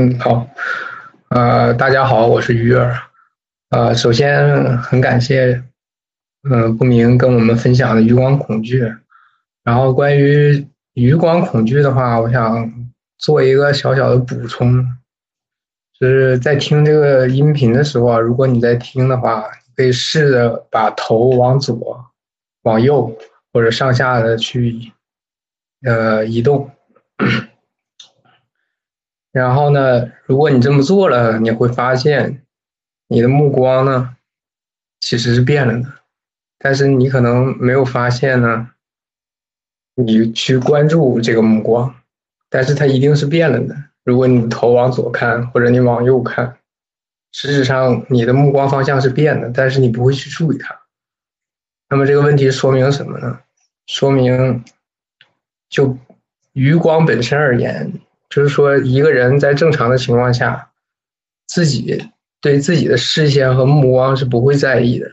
嗯，好，呃，大家好，我是鱼儿，呃，首先很感谢，嗯，不明跟我们分享的余光恐惧，然后关于余光恐惧的话，我想做一个小小的补充，就是在听这个音频的时候啊，如果你在听的话，可以试着把头往左、往右或者上下的去，呃，移动。然后呢，如果你这么做了，你会发现，你的目光呢，其实是变了的，但是你可能没有发现呢，你去关注这个目光，但是它一定是变了的。如果你头往左看，或者你往右看，实质上你的目光方向是变的，但是你不会去注意它。那么这个问题说明什么呢？说明，就余光本身而言。就是说，一个人在正常的情况下，自己对自己的视线和目光是不会在意的，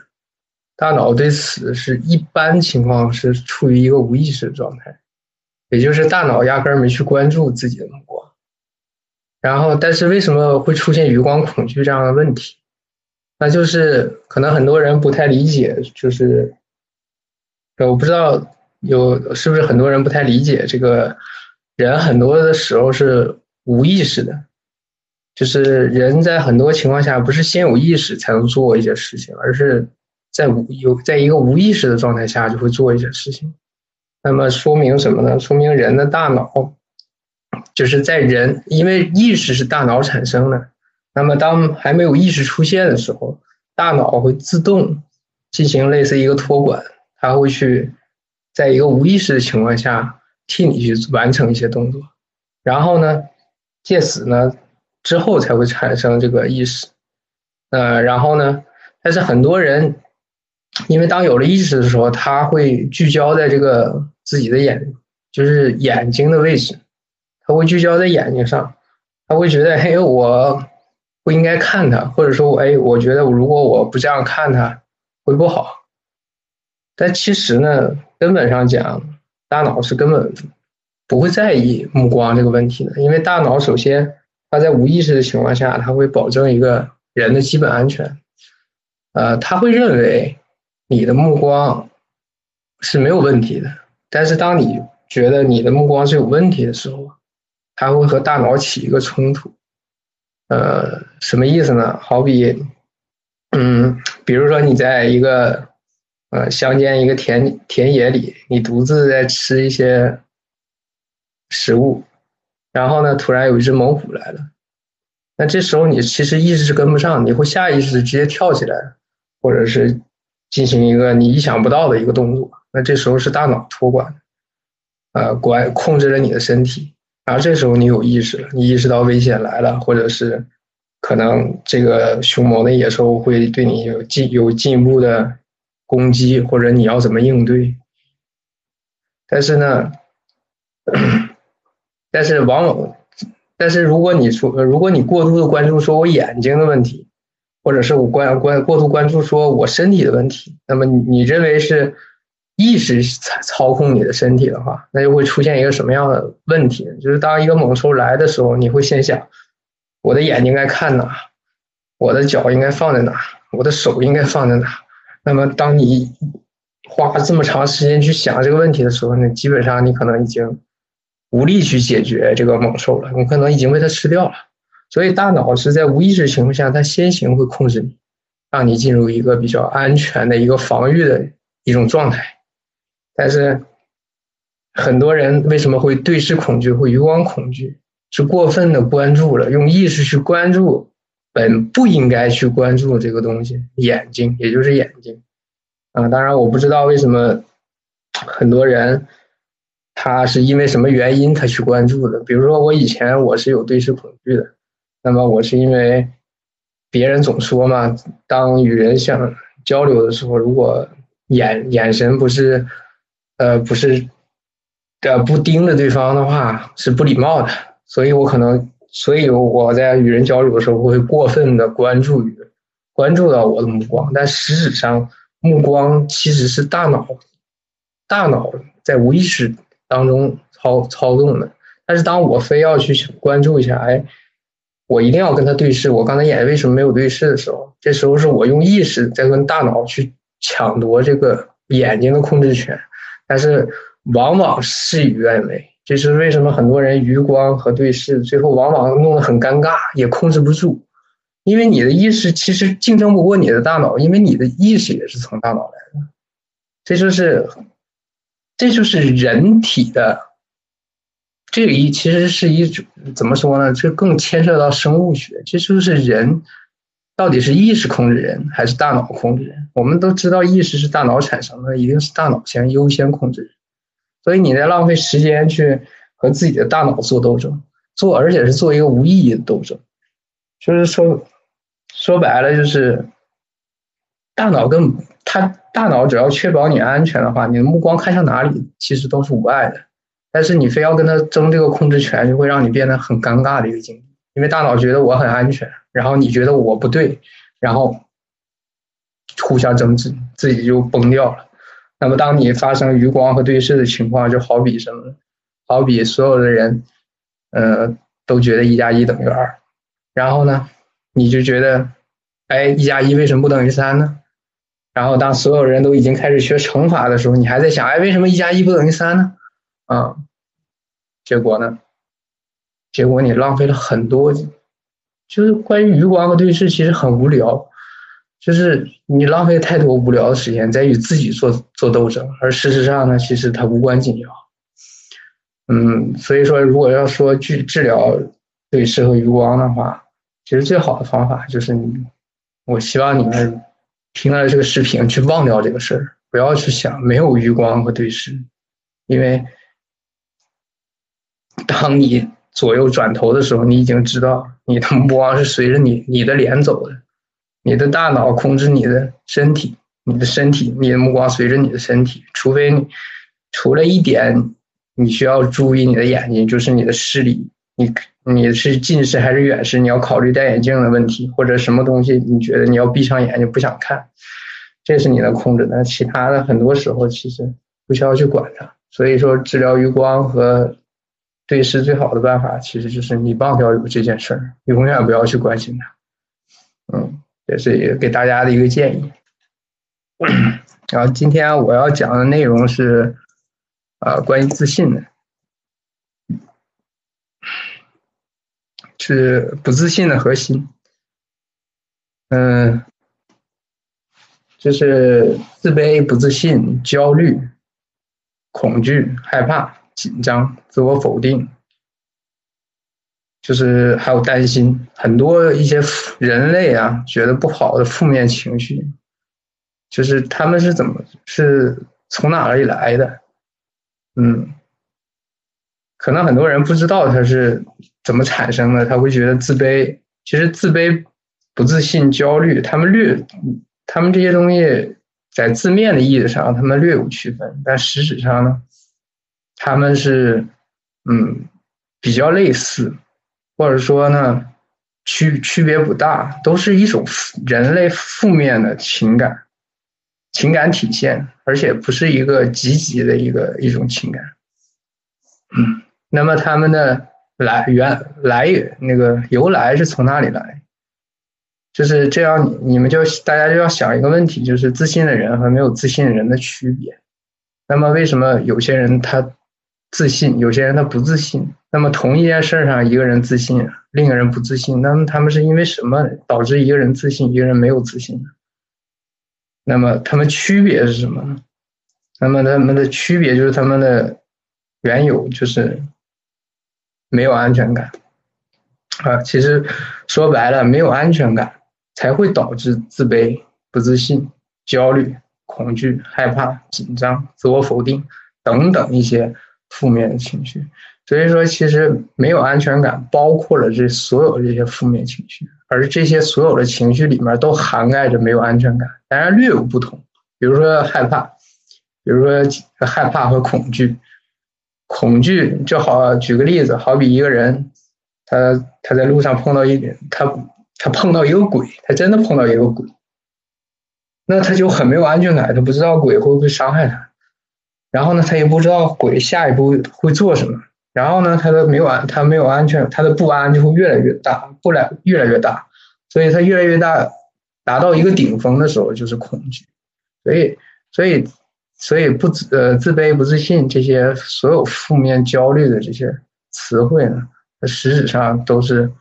大脑对此是一般情况是处于一个无意识的状态，也就是大脑压根儿没去关注自己的目光。然后，但是为什么会出现余光恐惧这样的问题？那就是可能很多人不太理解，就是我不知道有是不是很多人不太理解这个。人很多的时候是无意识的，就是人在很多情况下不是先有意识才能做一些事情，而是在无有在一个无意识的状态下就会做一些事情。那么说明什么呢？说明人的大脑就是在人因为意识是大脑产生的，那么当还没有意识出现的时候，大脑会自动进行类似一个托管，它会去在一个无意识的情况下。替你去完成一些动作，然后呢，借此呢之后才会产生这个意识，呃，然后呢，但是很多人，因为当有了意识的时候，他会聚焦在这个自己的眼，就是眼睛的位置，他会聚焦在眼睛上，他会觉得，嘿，我不应该看他，或者说，哎，我觉得如果我不这样看他，会不好。但其实呢，根本上讲。大脑是根本不会在意目光这个问题的，因为大脑首先它在无意识的情况下，它会保证一个人的基本安全。呃，他会认为你的目光是没有问题的，但是当你觉得你的目光是有问题的时候，它会和大脑起一个冲突。呃，什么意思呢？好比，嗯，比如说你在一个。呃，乡间一个田田野里，你独自在吃一些食物，然后呢，突然有一只猛虎来了，那这时候你其实意识是跟不上，你会下意识直接跳起来，或者是进行一个你意想不到的一个动作，那这时候是大脑托管，呃，管控制了你的身体，然后这时候你有意识了，你意识到危险来了，或者是可能这个凶猛的野兽会对你有进有进一步的。攻击或者你要怎么应对？但是呢，但是往往，但是如果你说，如果你过度的关注说我眼睛的问题，或者是我关关过度关注说我身体的问题，那么你你认为是意识操操控你的身体的话，那就会出现一个什么样的问题？就是当一个猛兽来的时候，你会先想，我的眼睛该看哪，我的脚应该放在哪，我的手应该放在哪。那么，当你花这么长时间去想这个问题的时候呢，基本上你可能已经无力去解决这个猛兽了，你可能已经被它吃掉了。所以，大脑是在无意识情况下，它先行会控制你，让你进入一个比较安全的一个防御的一种状态。但是，很多人为什么会对视恐惧、会余光恐惧？是过分的关注了，用意识去关注。本不应该去关注这个东西，眼睛，也就是眼睛，啊，当然我不知道为什么很多人他是因为什么原因他去关注的。比如说我以前我是有对视恐惧的，那么我是因为别人总说嘛，当与人想交流的时候，如果眼眼神不是呃不是呃不盯着对方的话，是不礼貌的，所以我可能。所以我在与人交流的时候，会过分的关注于关注到我的目光，但实质上，目光其实是大脑大脑在无意识当中操操纵的。但是当我非要去关注一下，哎，我一定要跟他对视，我刚才眼为什么没有对视的。时候，这时候是我用意识在跟大脑去抢夺这个眼睛的。控制权，但是往往事与愿违。这是为什么很多人余光和对视，最后往往弄得很尴尬，也控制不住，因为你的意识其实竞争不过你的大脑，因为你的意识也是从大脑来的。这就是，这就是人体的这个一，其实是一种怎么说呢？这更牵涉到生物学。这就是人到底是意识控制人，还是大脑控制人？我们都知道，意识是大脑产生的，一定是大脑先优先控制人。所以你在浪费时间去和自己的大脑做斗争，做而且是做一个无意义的斗争，就是说说白了就是大脑跟他大脑只要确保你安全的话，你的目光看向哪里其实都是无碍的。但是你非要跟他争这个控制权，就会让你变得很尴尬的一个境地，因为大脑觉得我很安全，然后你觉得我不对，然后互相争执，自己就崩掉了。那么，当你发生余光和对视的情况，就好比什么？好比所有的人，呃，都觉得一加一等于二，然后呢，你就觉得，哎，一加一为什么不等于三呢？然后，当所有人都已经开始学乘法的时候，你还在想，哎，为什么一加一不等于三呢？啊，结果呢？结果你浪费了很多，就是关于余光和对视，其实很无聊。就是你浪费太多无聊的时间在与自己做做斗争，而事实上呢，其实它无关紧要。嗯，所以说，如果要说去治疗对视和余光的话，其实最好的方法就是你，我希望你们听了这个视频去忘掉这个事儿，不要去想没有余光和对视，因为当你左右转头的时候，你已经知道你的目光是随着你你的脸走的。你的大脑控制你的身体，你的身体，你的目光随着你的身体。除非你除了一点，你需要注意你的眼睛，就是你的视力，你你是近视还是远视？你要考虑戴眼镜的问题，或者什么东西，你觉得你要闭上眼睛不想看，这是你能控制的。其他的很多时候其实不需要去管它。所以说，治疗余光和对视最好的办法，其实就是你忘掉有这件事儿，永远不要去关心它。嗯。这是一个给大家的一个建议。然后今天我要讲的内容是，啊，关于自信的，是不自信的核心。嗯，就是自卑、不自信、焦虑、恐惧、害怕、紧张、自我否定。就是还有担心，很多一些人类啊，觉得不好的负面情绪，就是他们是怎么是从哪里来的？嗯，可能很多人不知道他是怎么产生的，他会觉得自卑。其实自卑、不自信、焦虑，他们略，他们这些东西在字面的意义上，他们略有区分，但实质上呢，他们是嗯比较类似。或者说呢，区区别不大，都是一种人类负面的情感，情感体现，而且不是一个积极的一个一种情感。嗯，那么他们的来源来源那个由来是从哪里来？就是这样，你们就大家就要想一个问题，就是自信的人和没有自信的人的区别。那么为什么有些人他自信，有些人他不自信？那么同一件事上，一个人自信，另一个人不自信，那么他们是因为什么导致一个人自信，一个人没有自信呢？那么他们区别是什么呢？那么他们的区别就是他们的缘由就是没有安全感啊。其实说白了，没有安全感才会导致自卑、不自信、焦虑、恐惧、害怕、紧张、自我否定等等一些负面的情绪。所以说，其实没有安全感，包括了这所有这些负面情绪，而这些所有的情绪里面都涵盖着没有安全感，当然略有不同。比如说害怕，比如说害怕和恐惧。恐惧就好，举个例子，好比一个人，他他在路上碰到一点，他他碰到一个鬼，他真的碰到一个鬼，那他就很没有安全感，他不知道鬼会不会伤害他。然后呢，他也不知道鬼下一步会做什么，然后呢，他的没有安，他没有安全，他的不安就会越来越大，不来越来越大，所以他越来越大，达到一个顶峰的时候就是恐惧，所以，所以，所以不自呃自卑不自信这些所有负面焦虑的这些词汇呢，实质上都是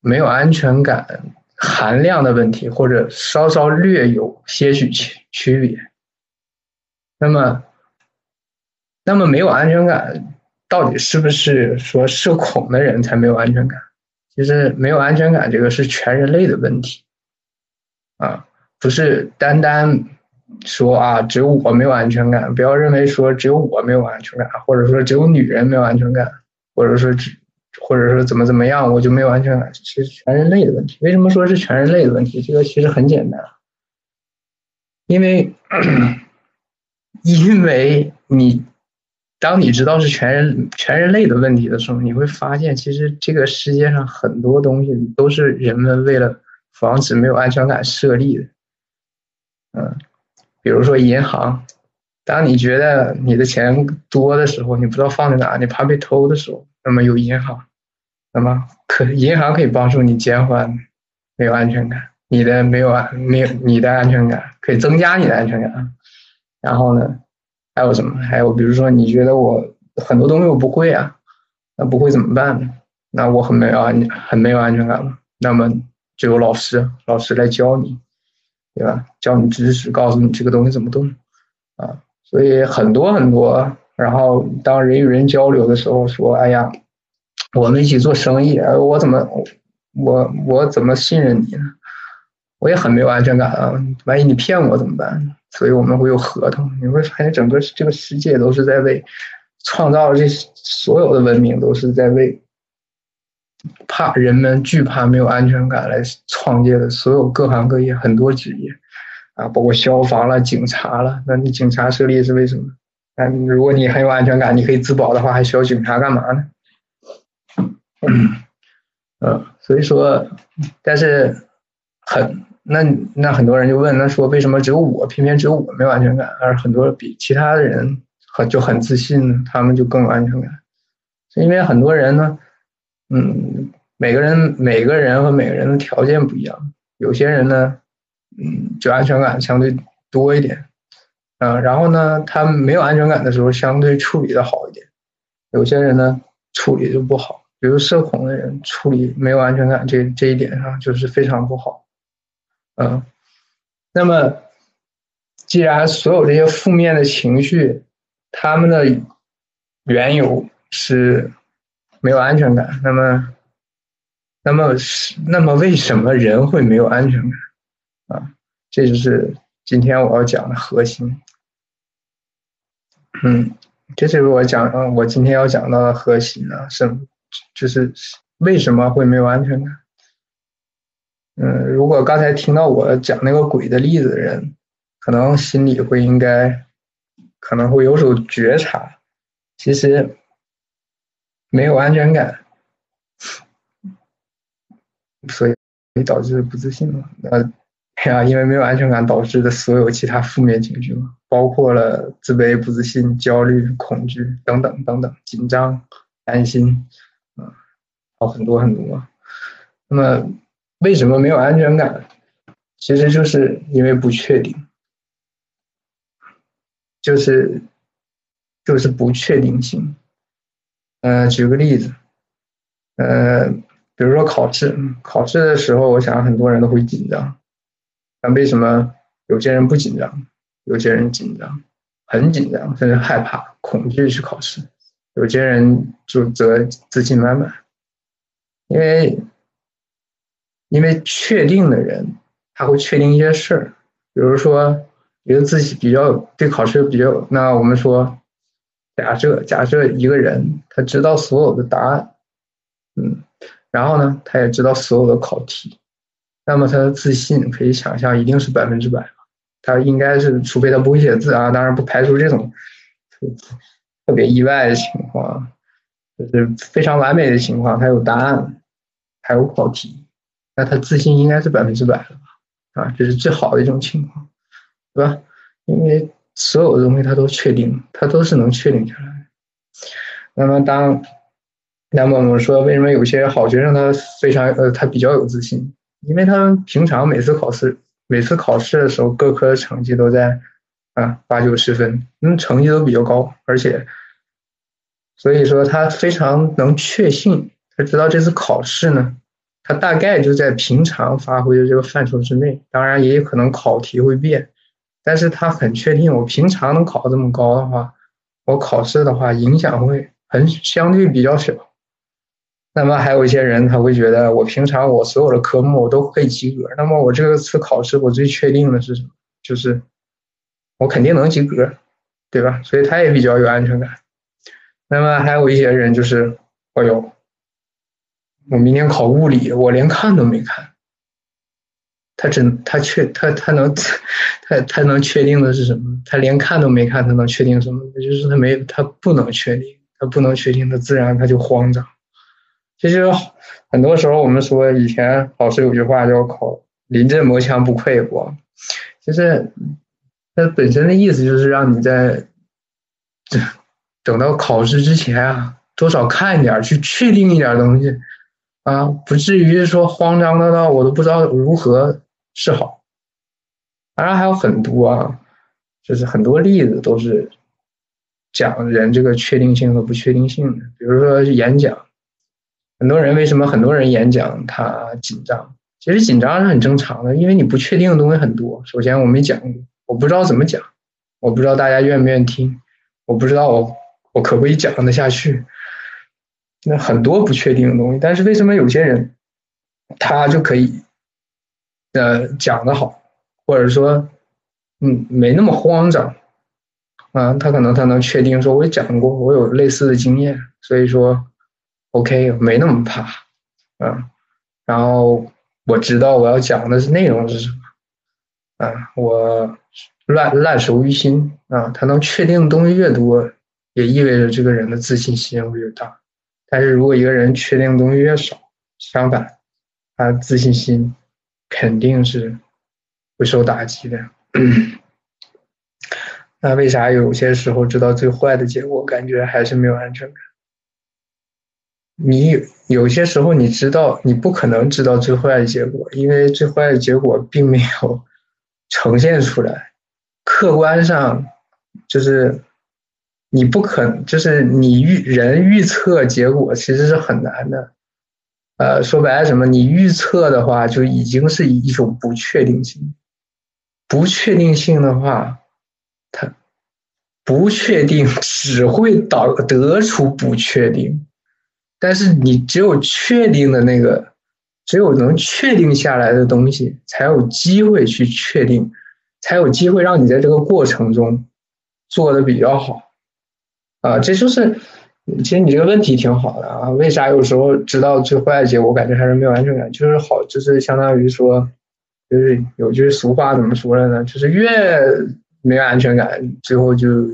没有安全感含量的问题，或者稍稍略有些许区区别。那么，那么没有安全感，到底是不是说社恐的人才没有安全感？其实没有安全感这个是全人类的问题，啊，不是单单说啊只有我没有安全感，不要认为说只有我没有安全感，或者说只有女人没有安全感，或者说只或者说怎么怎么样我就没有安全感，其实全人类的问题。为什么说是全人类的问题？这个其实很简单，因为。因为你，当你知道是全人全人类的问题的时候，你会发现，其实这个世界上很多东西都是人们为了防止没有安全感设立的。嗯，比如说银行，当你觉得你的钱多的时候，你不知道放在哪，你怕被偷的时候，那么有银行，那么可银行可以帮助你减缓没有安全感，你的没有安没有你的安全感可以增加你的安全感。然后呢，还有什么？还有比如说，你觉得我很多东西我不会啊，那不会怎么办呢？那我很没有安很没有安全感了。那么就有老师，老师来教你，对吧？教你知识，告诉你这个东西怎么动啊。所以很多很多。然后当人与人交流的时候，说：“哎呀，我们一起做生意，我怎么我我怎么信任你呢？我也很没有安全感啊。万一你骗我怎么办？”所以我们会有合同，你会发现整个这个世界都是在为创造这所有的文明都是在为怕人们惧怕没有安全感来创建的所有各行各业很多职业啊，包括消防了、警察了。那你警察设立是为什么？那如果你很有安全感，你可以自保的话，还需要警察干嘛呢？嗯，所以说，但是很。那那很多人就问，那说为什么只有我，偏偏只有我没有安全感，而很多比其他的人很就很自信呢？他们就更有安全感，是因为很多人呢，嗯，每个人每个人和每个人的条件不一样，有些人呢，嗯，就安全感相对多一点，嗯，然后呢，他没有安全感的时候，相对处理的好一点，有些人呢，处理就不好，比如社恐的人，处理没有安全感这这一点上就是非常不好。嗯，那么，既然所有这些负面的情绪，他们的缘由是没有安全感，那么，那么是那么为什么人会没有安全感？啊，这就是今天我要讲的核心。嗯，这就是我讲，我今天要讲到的核心呢，是就是为什么会没有安全感？嗯，如果刚才听到我讲那个鬼的例子的人，可能心里会应该可能会有所觉察，其实没有安全感，所以导致不自信嘛。呃，呀，因为没有安全感导致的所有其他负面情绪嘛，包括了自卑、不自信、焦虑、恐惧等等等等，紧张、担心，啊，好很多很多。那么。为什么没有安全感？其实就是因为不确定，就是就是不确定性。嗯，举个例子，呃，比如说考试，考试的时候，我想很多人都会紧张。那为什么有些人不紧张，有些人紧张，很紧张，甚至害怕、恐惧去考试？有些人就则自信满满，因为。因为确定的人，他会确定一些事儿，比如说觉得自己比较对考试比较，那我们说，假设假设一个人他知道所有的答案，嗯，然后呢，他也知道所有的考题，那么他的自信可以想象一定是百分之百他应该是，除非他不会写字啊，当然不排除这种特别意外的情况，就是非常完美的情况，他有答案，还有考题。那他自信应该是百分之百的吧？啊，这是最好的一种情况，对吧？因为所有的东西它都确定，它都是能确定下来。那么当，那么我们说为什么有些好学生他非常呃他比较有自信？因为他平常每次考试每次考试的时候各科成绩都在啊八九十分，嗯成绩都比较高，而且所以说他非常能确信，他知道这次考试呢，他大概就在平常发挥的这个范畴之内，当然也有可能考题会变。但是他很确定，我平常能考这么高的话，我考试的话影响会很相对比较小。那么还有一些人他会觉得，我平常我所有的科目我都可以及格，那么我这次考试我最确定的是什么？就是我肯定能及格，对吧？所以他也比较有安全感。那么还有一些人就是，哎呦，我明天考物理，我连看都没看。他真他确他他能他他能确定的是什么？他连看都没看，他能确定什么？就是他没他不能确定，他不能确定，他自然他就慌张。其实很多时候我们说以前老师有句话叫“考临阵磨枪不快火”，就是它本身的意思就是让你在等到考试之前啊，多少看一点，去确定一点东西啊，不至于说慌张的到我都不知道如何。是好，当然还有很多啊，就是很多例子都是讲人这个确定性和不确定性的。比如说演讲，很多人为什么很多人演讲他紧张？其实紧张是很正常的，因为你不确定的东西很多。首先我没讲过，我不知道怎么讲，我不知道大家愿不愿意听，我不知道我我可不可以讲得下去。那很多不确定的东西，但是为什么有些人他就可以？呃，讲的好，或者说，嗯，没那么慌张，啊，他可能他能确定说，我讲过，我有类似的经验，所以说，OK，没那么怕，啊，然后我知道我要讲的是内容是什么，啊，我烂烂熟于心，啊，他能确定的东西越多，也意味着这个人的自信心会越大，但是如果一个人确定的东西越少，相反，他自信心。肯定是会受打击的。那为啥有些时候知道最坏的结果，感觉还是没有安全感？你有些时候你知道你不可能知道最坏的结果，因为最坏的结果并没有呈现出来。客观上就是你不可，就是你预人预测结果其实是很难的。呃，说白了什么？你预测的话，就已经是一种不确定性。不确定性的话，它不确定只会导得出不确定。但是你只有确定的那个，只有能确定下来的东西，才有机会去确定，才有机会让你在这个过程中做的比较好。啊，这就是。其实你这个问题挺好的啊，为啥有时候知道最坏的结果，感觉还是没有安全感？就是好，就是相当于说，就是有句俗话怎么说的呢？就是越没有安全感，最后就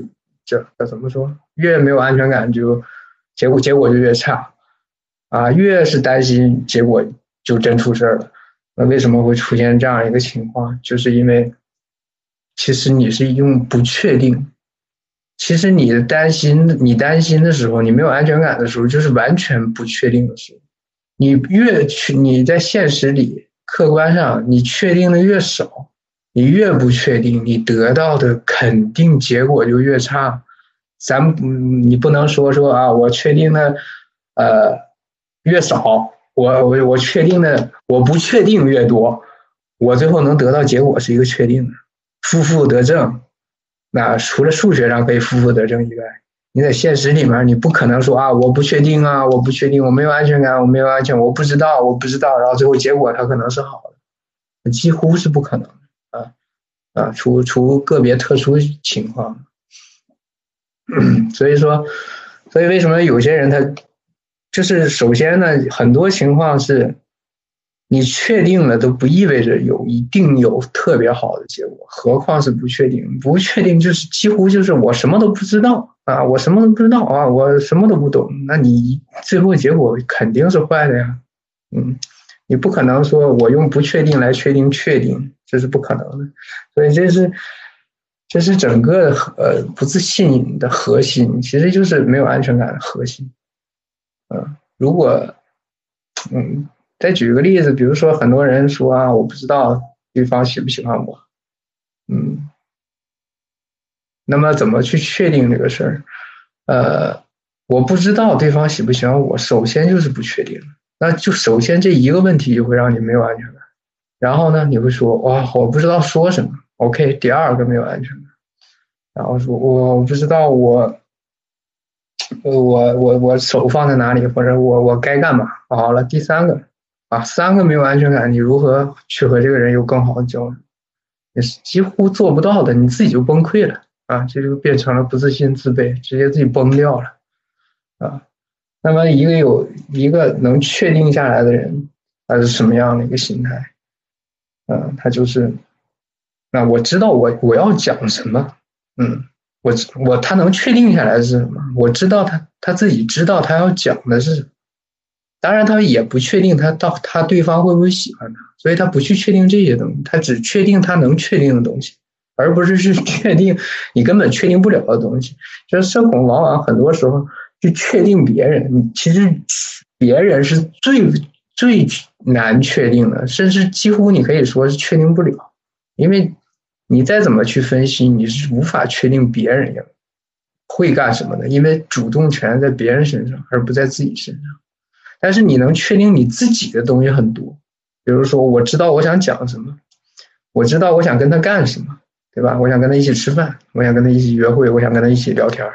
叫叫怎么说？越没有安全感，就结果结果就越差啊！越是担心，结果就真出事儿了。那为什么会出现这样一个情况？就是因为其实你是用不确定。其实你的担心，你担心的时候，你没有安全感的时候，就是完全不确定的时候。你越去，你在现实里、客观上，你确定的越少，你越不确定，你得到的肯定结果就越差。咱你不能说说啊，我确定的，呃，越少，我我我确定的，我不确定越多，我最后能得到结果是一个确定的，负负得正。那除了数学上可以负负得正以外，你在现实里面你不可能说啊，我不确定啊，我不确定，我没有安全感，我没有安全，我不知道，我不知道，然后最后结果它可能是好的，几乎是不可能的啊啊，除除个别特殊情况，所以说，所以为什么有些人他就是首先呢，很多情况是。你确定了都不意味着有一定有特别好的结果，何况是不确定。不确定就是几乎就是我什么都不知道啊，我什么都不知道啊，我什么都不懂。那你最后结果肯定是坏的呀，嗯，你不可能说我用不确定来确定确定，这是不可能的。所以这是这是整个呃不自信的核心，其实就是没有安全感的核心。嗯，如果嗯，再举个例子，比如说很多人说啊，我不知道对方喜不喜欢我，嗯，那么怎么去确定这个事儿？呃，我不知道对方喜不喜欢我，首先就是不确定，那就首先这一个问题就会让你没有安全感。然后呢，你会说哇，我不知道说什么。OK，第二个没有安全感，然后说我不知道我，我我我手放在哪里，或者我我该干嘛？好了，第三个，啊，三个没有安全感，你如何去和这个人有更好的交流？你是几乎做不到的，你自己就崩溃了啊，这就变成了不自信、自卑，直接自己崩掉了啊。那么一个有一个能确定下来的人，他是什么样的一个心态？嗯，他就是。那我知道我我要讲什么，嗯，我我他能确定下来是什么？我知道他他自己知道他要讲的是，当然他也不确定他到他对方会不会喜欢他，所以他不去确定这些东西，他只确定他能确定的东西，而不是去确定你根本确定不了的东西。就是社恐往往很多时候去确定别人，你其实别人是最最难确定的，甚至几乎你可以说是确定不了，因为。你再怎么去分析，你是无法确定别人会干什么的，因为主动权在别人身上，而不在自己身上。但是你能确定你自己的东西很多，比如说我知道我想讲什么，我知道我想跟他干什么，对吧？我想跟他一起吃饭，我想跟他一起约会，我想跟他一起聊天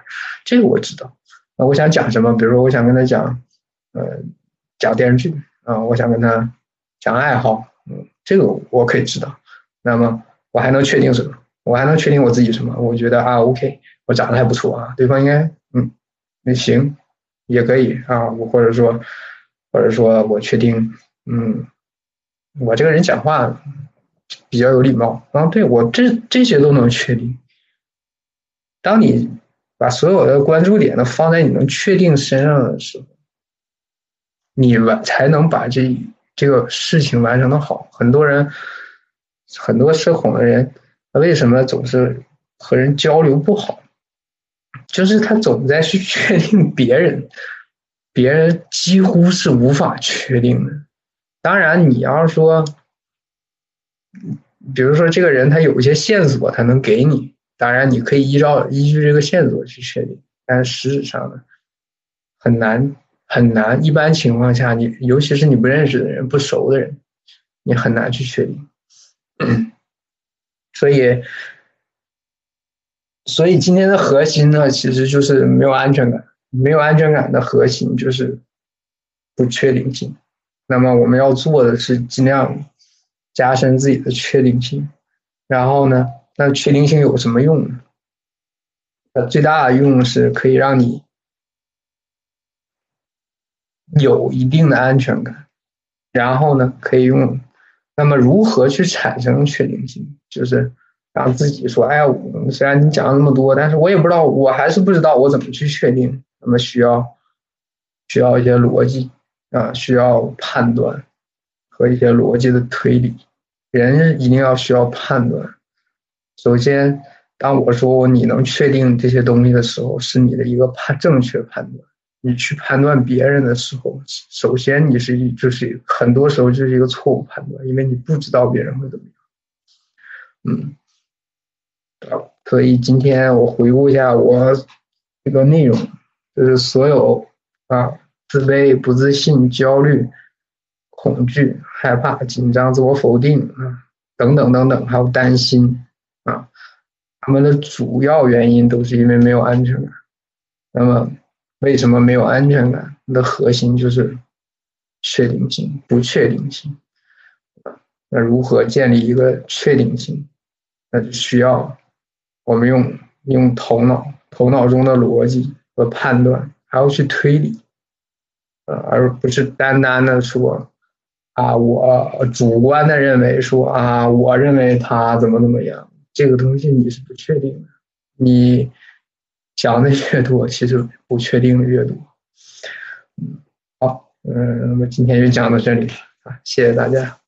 这个我知道。那我想讲什么？比如说我想跟他讲，呃，讲电视剧啊，我想跟他讲爱好，嗯，这个我可以知道。那么。我还能确定什么？我还能确定我自己什么？我觉得啊，OK，我长得还不错啊，对方应该嗯，那行，也可以啊。我或者说，或者说我确定嗯，我这个人讲话比较有礼貌啊。对我这这些都能确定。当你把所有的关注点都放在你能确定身上的时候，你完才能把这这个事情完成的好。很多人。很多社恐的人，为什么总是和人交流不好？就是他总在去确定别人，别人几乎是无法确定的。当然，你要说，比如说这个人他有一些线索，他能给你，当然你可以依照依据这个线索去确定。但是实质上呢，很难很难。一般情况下，你尤其是你不认识的人、不熟的人，你很难去确定。所以，所以今天的核心呢，其实就是没有安全感。没有安全感的核心就是不确定性。那么我们要做的是尽量加深自己的确定性。然后呢，那确定性有什么用呢？呃，最大的用是可以让你有一定的安全感。然后呢，可以用。那么如何去产生确定性？就是让自己说：“哎呀，虽然你讲了那么多，但是我也不知道，我还是不知道我怎么去确定。”那么需要需要一些逻辑啊，需要判断和一些逻辑的推理。人一定要需要判断。首先，当我说你能确定这些东西的时候，是你的一个判正确判断。你去判断别人的时候，首先你是一就是很多时候就是一个错误判断，因为你不知道别人会怎么样。嗯，所以今天我回顾一下我这个内容，就是所有啊自卑、不自信、焦虑、恐惧、害怕、紧张、自我否定啊等等等等，还有担心啊，他们的主要原因都是因为没有安全感。那么。为什么没有安全感？的核心就是确定性、不确定性。那如何建立一个确定性？那就需要我们用用头脑、头脑中的逻辑和判断，还要去推理，呃，而不是单单的说啊，我主观的认为说啊，我认为他怎么怎么样，这个东西你是不确定的，你。讲的越多，其实不确定的越多。嗯，好，嗯，那么今天就讲到这里啊，谢谢大家。